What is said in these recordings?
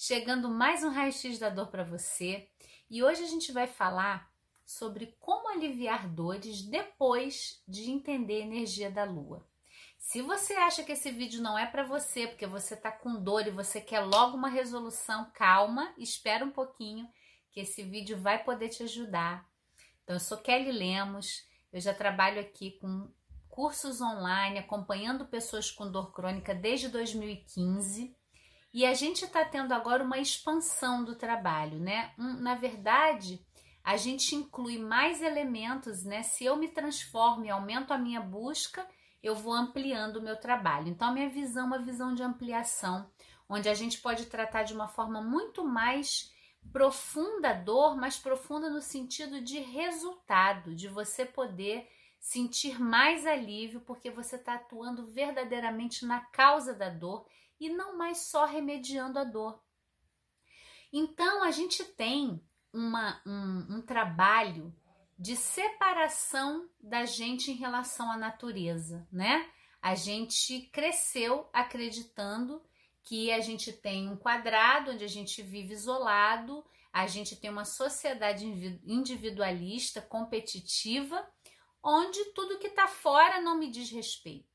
chegando mais um raio-x da dor para você. E hoje a gente vai falar sobre como aliviar dores depois de entender a energia da lua. Se você acha que esse vídeo não é para você, porque você tá com dor e você quer logo uma resolução, calma, espera um pouquinho que esse vídeo vai poder te ajudar. Então eu sou Kelly Lemos, eu já trabalho aqui com cursos online, acompanhando pessoas com dor crônica desde 2015. E a gente está tendo agora uma expansão do trabalho, né? Um, na verdade, a gente inclui mais elementos, né? Se eu me transformo e aumento a minha busca, eu vou ampliando o meu trabalho. Então, a minha visão é uma visão de ampliação, onde a gente pode tratar de uma forma muito mais profunda a dor, mas profunda no sentido de resultado, de você poder sentir mais alívio porque você está atuando verdadeiramente na causa da dor e não mais só remediando a dor. Então a gente tem uma, um, um trabalho de separação da gente em relação à natureza, né? A gente cresceu acreditando que a gente tem um quadrado onde a gente vive isolado, a gente tem uma sociedade individualista, competitiva onde tudo que está fora não me diz respeito.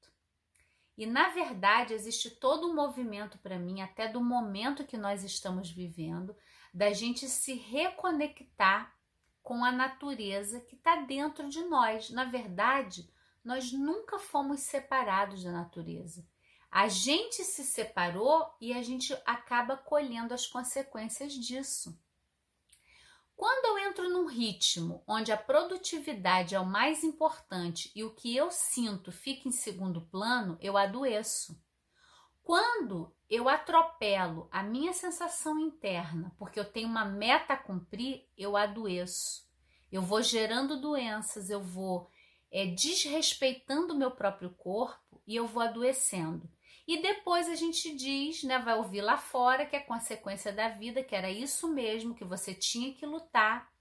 E na verdade existe todo um movimento para mim, até do momento que nós estamos vivendo, da gente se reconectar com a natureza que está dentro de nós. Na verdade, nós nunca fomos separados da natureza. A gente se separou e a gente acaba colhendo as consequências disso. Quando eu entro num ritmo onde a produtividade é o mais importante e o que eu sinto fica em segundo plano, eu adoeço. Quando eu atropelo a minha sensação interna, porque eu tenho uma meta a cumprir, eu adoeço. Eu vou gerando doenças, eu vou é, desrespeitando o meu próprio corpo e eu vou adoecendo. E depois a gente diz, né, vai ouvir lá fora que é consequência da vida, que era isso mesmo, que você tinha que lutar.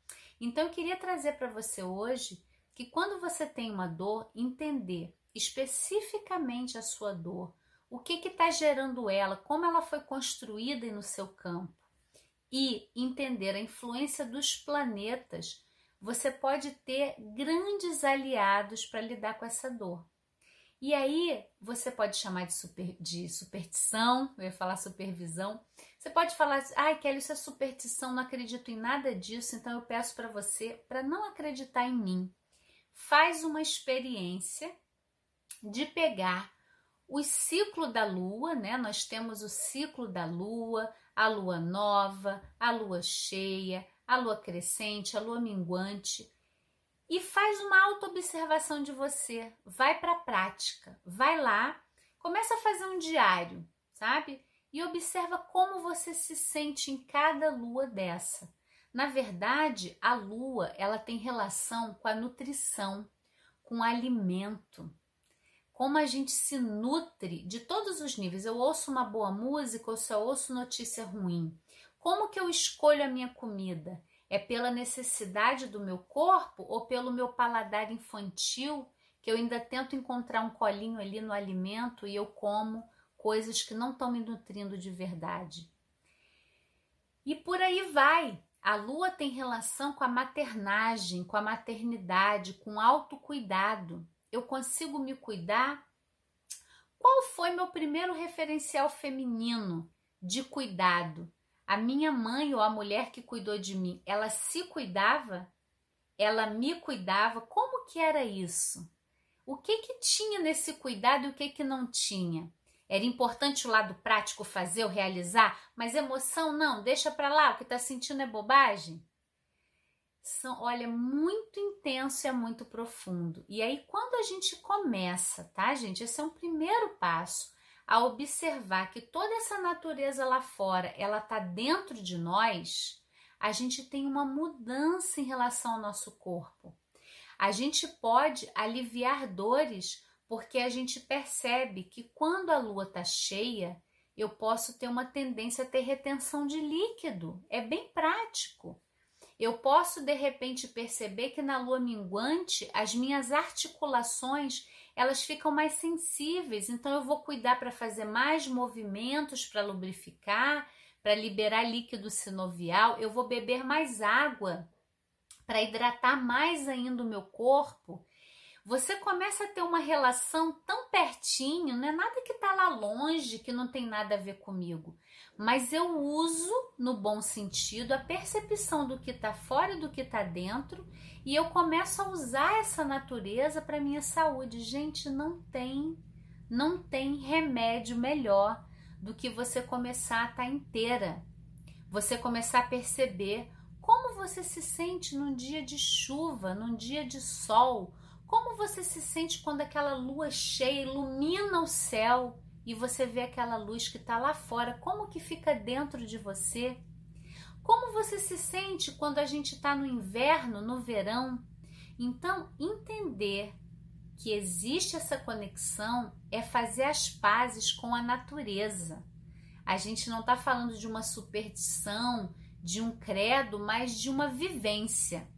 Então eu queria trazer para você hoje que quando você tem uma dor, entender especificamente a sua dor, o que está gerando ela, como ela foi construída no seu campo e entender a influência dos planetas, você pode ter grandes aliados para lidar com essa dor. E aí você pode chamar de, super, de superstição, eu ia falar supervisão. Você pode falar, ai, Kelly, isso é superstição, não acredito em nada disso, então eu peço para você para não acreditar em mim. Faz uma experiência de pegar o ciclo da lua, né? Nós temos o ciclo da lua, a lua nova, a lua cheia, a lua crescente, a lua minguante e faz uma autoobservação de você. Vai para a prática, vai lá, começa a fazer um diário, sabe? E observa como você se sente em cada lua dessa. Na verdade, a lua, ela tem relação com a nutrição, com o alimento. Como a gente se nutre de todos os níveis. Eu ouço uma boa música ou eu ouço notícia ruim. Como que eu escolho a minha comida? É pela necessidade do meu corpo ou pelo meu paladar infantil que eu ainda tento encontrar um colinho ali no alimento e eu como coisas que não estão me nutrindo de verdade? E por aí vai. A lua tem relação com a maternagem, com a maternidade, com autocuidado. Eu consigo me cuidar? Qual foi meu primeiro referencial feminino de cuidado? A minha mãe ou a mulher que cuidou de mim, ela se cuidava? Ela me cuidava? Como que era isso? O que que tinha nesse cuidado e o que que não tinha? Era importante o lado prático fazer ou realizar, mas emoção não, deixa para lá, o que está sentindo é bobagem? São, olha, muito intenso e é muito profundo. E aí, quando a gente começa, tá, gente? Esse é um primeiro passo a observar que toda essa natureza lá fora, ela tá dentro de nós, a gente tem uma mudança em relação ao nosso corpo. A gente pode aliviar dores porque a gente percebe que quando a lua tá cheia, eu posso ter uma tendência a ter retenção de líquido. É bem prático. Eu posso de repente perceber que na lua minguante as minhas articulações elas ficam mais sensíveis, então eu vou cuidar para fazer mais movimentos para lubrificar, para liberar líquido sinovial, eu vou beber mais água para hidratar mais ainda o meu corpo. Você começa a ter uma relação tão pertinho, não é nada que está lá longe, que não tem nada a ver comigo. Mas eu uso, no bom sentido, a percepção do que está fora e do que está dentro, e eu começo a usar essa natureza para minha saúde. Gente, não tem, não tem remédio melhor do que você começar a estar tá inteira. Você começar a perceber como você se sente num dia de chuva, num dia de sol, como você se sente quando aquela lua cheia ilumina o céu e você vê aquela luz que está lá fora, como que fica dentro de você? Como você se sente quando a gente está no inverno, no verão? Então, entender que existe essa conexão é fazer as pazes com a natureza. A gente não está falando de uma superstição, de um credo, mas de uma vivência.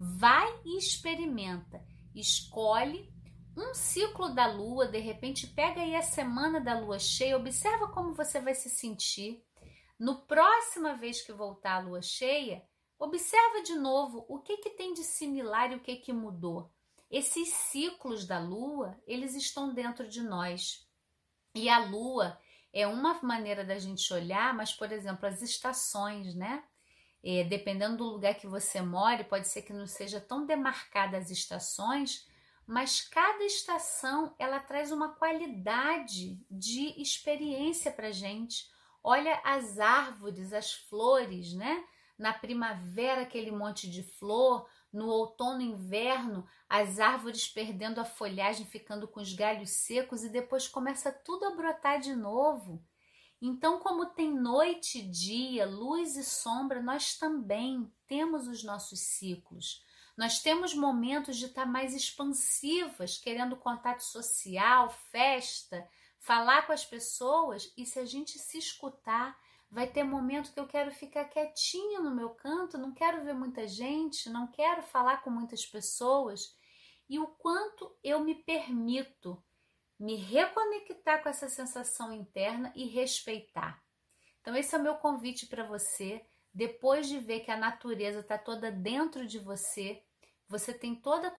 Vai e experimenta. Escolhe um ciclo da lua, de repente pega aí a semana da lua cheia, observa como você vai se sentir. No próxima vez que voltar a lua cheia, observa de novo o que, que tem de similar e o que, que mudou. Esses ciclos da lua, eles estão dentro de nós. E a lua é uma maneira da gente olhar, mas, por exemplo, as estações, né? É, dependendo do lugar que você mora, pode ser que não seja tão demarcada as estações, mas cada estação ela traz uma qualidade de experiência para gente. Olha as árvores, as flores, né? Na primavera, aquele monte de flor, no outono e inverno, as árvores perdendo a folhagem, ficando com os galhos secos e depois começa tudo a brotar de novo. Então, como tem noite e dia, luz e sombra, nós também temos os nossos ciclos. Nós temos momentos de estar mais expansivas, querendo contato social, festa, falar com as pessoas, e se a gente se escutar, Vai ter momento que eu quero ficar quietinha no meu canto, não quero ver muita gente, não quero falar com muitas pessoas. E o quanto eu me permito me reconectar com essa sensação interna e respeitar. Então, esse é o meu convite para você. Depois de ver que a natureza está toda dentro de você, você tem toda